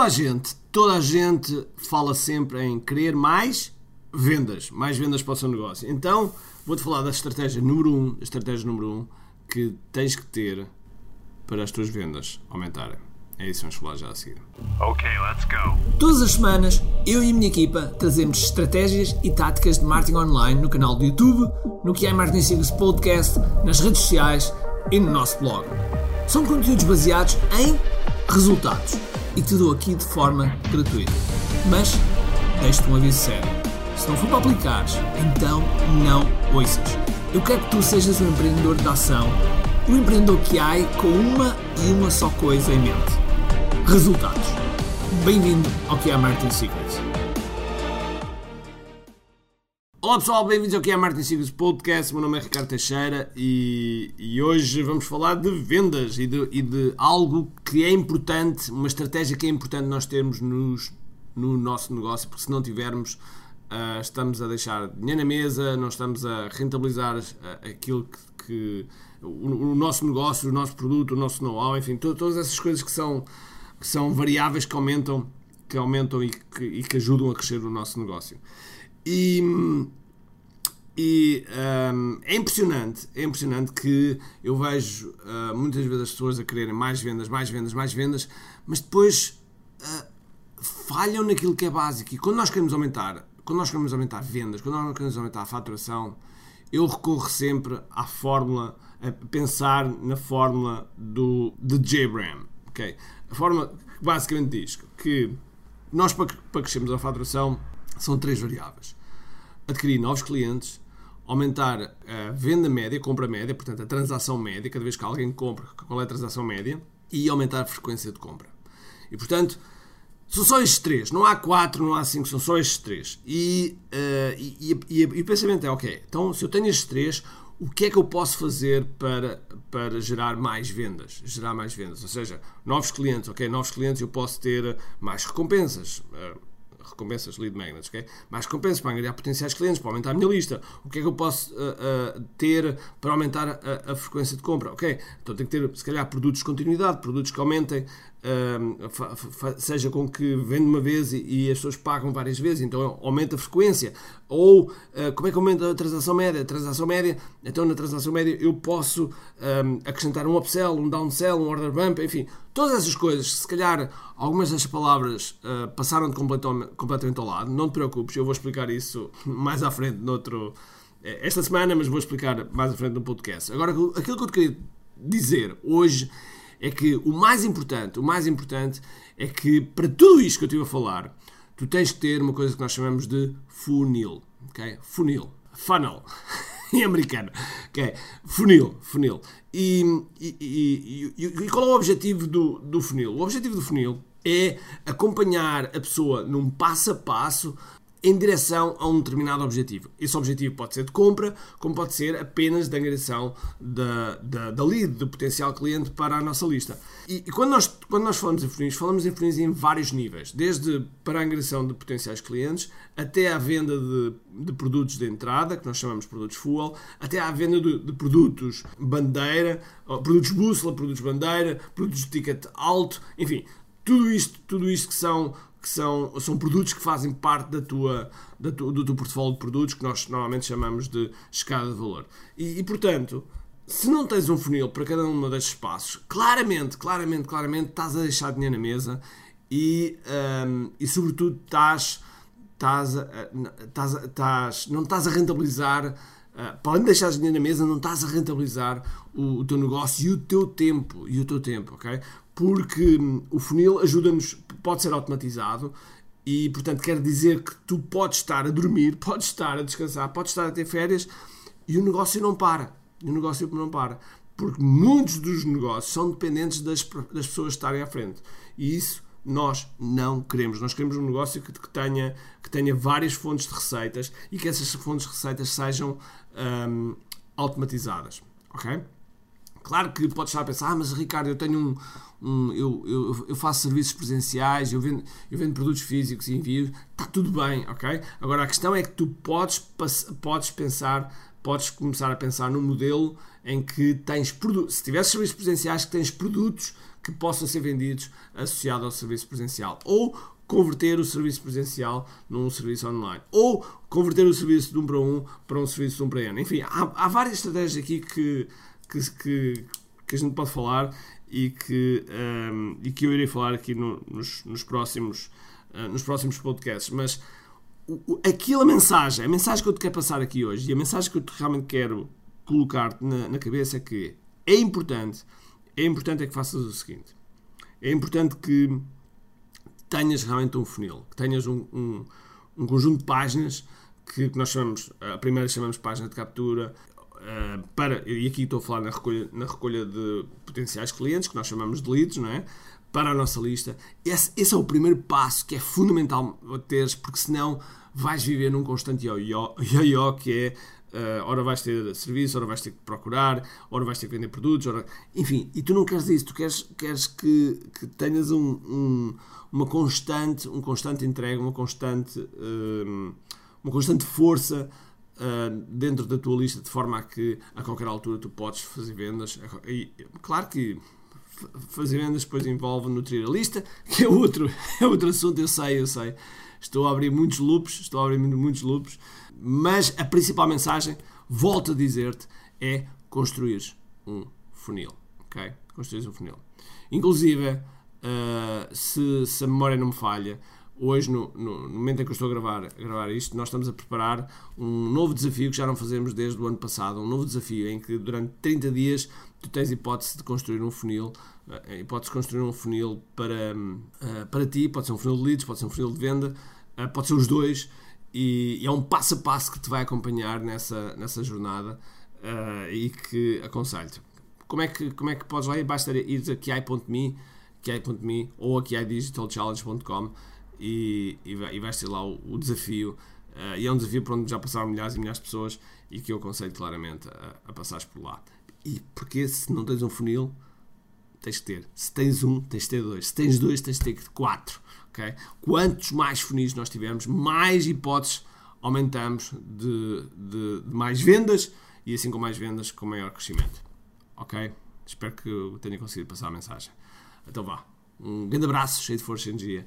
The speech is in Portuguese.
Toda a gente, toda a gente fala sempre em querer mais vendas, mais vendas para o seu negócio. Então, vou-te falar da estratégia número 1, um, a estratégia número 1 um, que tens que ter para as tuas vendas aumentarem. É isso que vamos falar já a seguir. Ok, let's go. Todas as semanas, eu e a minha equipa trazemos estratégias e táticas de marketing online no canal do YouTube, no que é Marketing Secrets Podcast, nas redes sociais e no nosso blog. São conteúdos baseados em resultados e te dou aqui de forma gratuita. Mas deixo-te um aviso sério. Se não for para aplicares, então não ouças. Eu quero que tu sejas um empreendedor de ação, um empreendedor que há com uma e uma só coisa em mente resultados. Bem-vindo ao que é Martin Secrets. Olá pessoal, bem-vindos ao que é Martin Secrets Podcast. Meu nome é Ricardo Teixeira e, e hoje vamos falar de vendas e de, e de, algo que é importante, uma estratégia que é importante nós termos nos, no nosso negócio, porque se não tivermos, uh, estamos a deixar dinheiro na mesa, não estamos a rentabilizar uh, aquilo que, que o, o, nosso negócio, o nosso produto, o nosso know-how, enfim, to, todas essas coisas que são que são variáveis que aumentam, que aumentam e que, e que ajudam a crescer o nosso negócio. E, e um, é impressionante, é impressionante que eu vejo uh, muitas vezes as pessoas a quererem mais vendas, mais vendas, mais vendas, mas depois uh, falham naquilo que é básico. E quando nós queremos aumentar, quando nós queremos aumentar vendas, quando nós queremos aumentar a faturação, eu recorro sempre à fórmula, a pensar na fórmula do de J-Bram. Okay? A forma basicamente diz que nós, para, para crescermos a faturação, são três variáveis: adquirir novos clientes, aumentar a venda média, compra média, portanto a transação média, cada vez que alguém compra, qual é a transação média, e aumentar a frequência de compra. E portanto, são só estes três, não há quatro, não há cinco, são só estes três. E, uh, e, e, e, o pensamento é: ok, então se eu tenho estes três, o que é que eu posso fazer para, para gerar mais vendas? Gerar mais vendas, ou seja, novos clientes, ok? Novos clientes eu posso ter mais recompensas. Uh, recompensas lead magnets, ok? Mais recompensas para angariar potenciais clientes, para aumentar a minha lista. O que é que eu posso uh, uh, ter para aumentar a, a, frequência de compra? Ok, então tenho que ter, se calhar, produtos de continuidade, produtos que aumentem seja com que vende uma vez e, as pessoas pagam várias vezes, então aumenta a frequência. Ou uh, como é que aumenta a transação média? A transação média, então na transação média eu posso acrescentar um upsell, um downsell, um order bump, enfim, todas essas coisas. Se calhar algumas das palavras uh, passaram de completamente, completamente ao lado, não te preocupes, eu vou explicar isso mais à frente noutro, eh, esta semana, mas vou explicar mais à frente no podcast. Agora, aquilo que eu te queria dizer hoje é que o mais importante, o mais importante é que para tudo isto que eu estive a falar, tu tens que ter uma coisa que nós chamamos de funil, ok? Funil, funnel, em americano, ok? Funil, funil. E, e, e, e, qual é o objetivo do, do funil? O objetivo do funil é acompanhar a pessoa num passo a passo em direção a um determinado objetivo. Esse objetivo pode ser de compra, como pode ser apenas de angariação da, da, da lead, do potencial cliente para a nossa lista. E, e, quando, nós, quando nós falamos em funis, falamos em funis em vários níveis, desde para a angariação de potenciais clientes, até à venda de, de produtos de entrada, que nós chamamos de produtos full, até à venda de, de produtos bandeira, produtos bússola, produtos bandeira, produtos de ticket alto, enfim, tudo isto, tudo isto que são que são, são produtos que fazem parte da tua, da tu, do teu portfólio de produtos, que nós normalmente chamamos de escada de valor. E, e, portanto, se não tens um funil para cada um destes passos, claramente, claramente, claramente estás a deixar dinheiro na mesa e, um, e sobretudo, estás, estás, estás, estás, não estás a rentabilizar. Uh, para além de deixar dinheiro na mesa, não estás a rentabilizar o, o, teu negócio e o teu tempo. E o teu tempo, ok? Porque hum, o funil ajuda-nos pode ser automatizado e, portanto, quer dizer que tu podes estar a dormir, podes estar a descansar, podes estar a ter férias e o negócio não para. E o negócio não para. Porque muitos dos negócios são dependentes das, das pessoas estarem à frente. E isso nós não queremos. Nós queremos um negócio que, que, tenha, que tenha várias fontes de receitas e que essas fontes de receitas sejam um, automatizadas. Ok? Claro que podes estar a pensar, ah, mas Ricardo, eu tenho um, um, eu, eu, eu, faço serviços presenciais, eu vendo, eu vendo produtos físicos e envio, está tudo bem, ok? Agora a questão é que tu podes, podes pensar, podes começar a pensar num modelo em que tens produtos, se tivesse serviços presenciais, que tens produtos que possam ser vendidos associado ao serviço presencial. Ou converter o serviço presencial num serviço online. Ou converter o serviço de 1 para 1 para um serviço de 1 para N. Enfim, há, há várias estratégias aqui que, que, que, que, a gente pode falar e que, um, e que eu irei falar aqui no, nos, nos, próximos, uh, nos próximos podcasts. Mas o, aquilo, a mensagem, a mensagem que eu te quero passar aqui hoje e a mensagem que eu realmente quero colocar na, na cabeça é que é importante, é importante é que faças o seguinte. É importante que tenhas realmente um funil, que tenhas um, um, um conjunto de páginas que, que, nós chamamos, a primeira chamamos página de captura, uh, para, e aqui estou a falar na recolha, na recolha de potenciais clientes, que nós chamamos de leads, não é? Para a nossa lista. Esse, esse é o primeiro passo que é fundamental teres, porque senão vais viver num constante yo-yo, que é Uh, ora vais ter serviço, ora vais ter que procurar, ora vais ter que vender produtos, ora... enfim, e tu não queres isso, tu queres, queres que, que tenhas um, um, uma constante, um constante entrega, uma constante, uh, uma constante força uh, dentro da tua lista, de forma a que a qualquer altura tu podes fazer vendas. E, claro que fazer vendas depois envolve nutrir a lista, que é outro, é outro assunto, eu sei, eu sei. Estou a abrir muitos loops, estou a abrir muitos loops mas a principal mensagem, volto a dizer-te, é construir um funil. Ok? Construir um funil. Inclusive, uh, se, se, a memória não me falha, hoje, no, no, no, momento em que eu estou a gravar, a gravar isto, nós estamos a preparar um novo desafio que já não fazemos desde o ano passado. Um novo desafio em que durante 30 dias tu tens hipótese de construir um funil. Uh, hipótese de construir um funil para, uh, para ti, pode ser um funil de leads, pode ser um funil de venda, pode ser os dois e, e, é um passo a passo que te vai acompanhar nessa, nessa jornada e que aconselho-te. Como é que, como é que podes lá ir? Basta ir a kiai.me kiai.me ou a kiaidigitalchallenge.com e, e, e vais ter lá o, o desafio uh, e é um desafio por onde já passaram milhares e milhares de pessoas e que eu aconselho claramente a, a passares por lá. E porque se não tens um funil, tens que ter. Se tens um, tens que ter dois. Se tens dois, tens que ter quatro. Okay? Quantos mais funis nós tivermos, mais hipóteses aumentamos de, de, de, mais vendas e assim com mais vendas, com maior crescimento. Ok? Espero que tenha conseguido passar a mensagem. Então vá. Um grande abraço, cheio de força e energia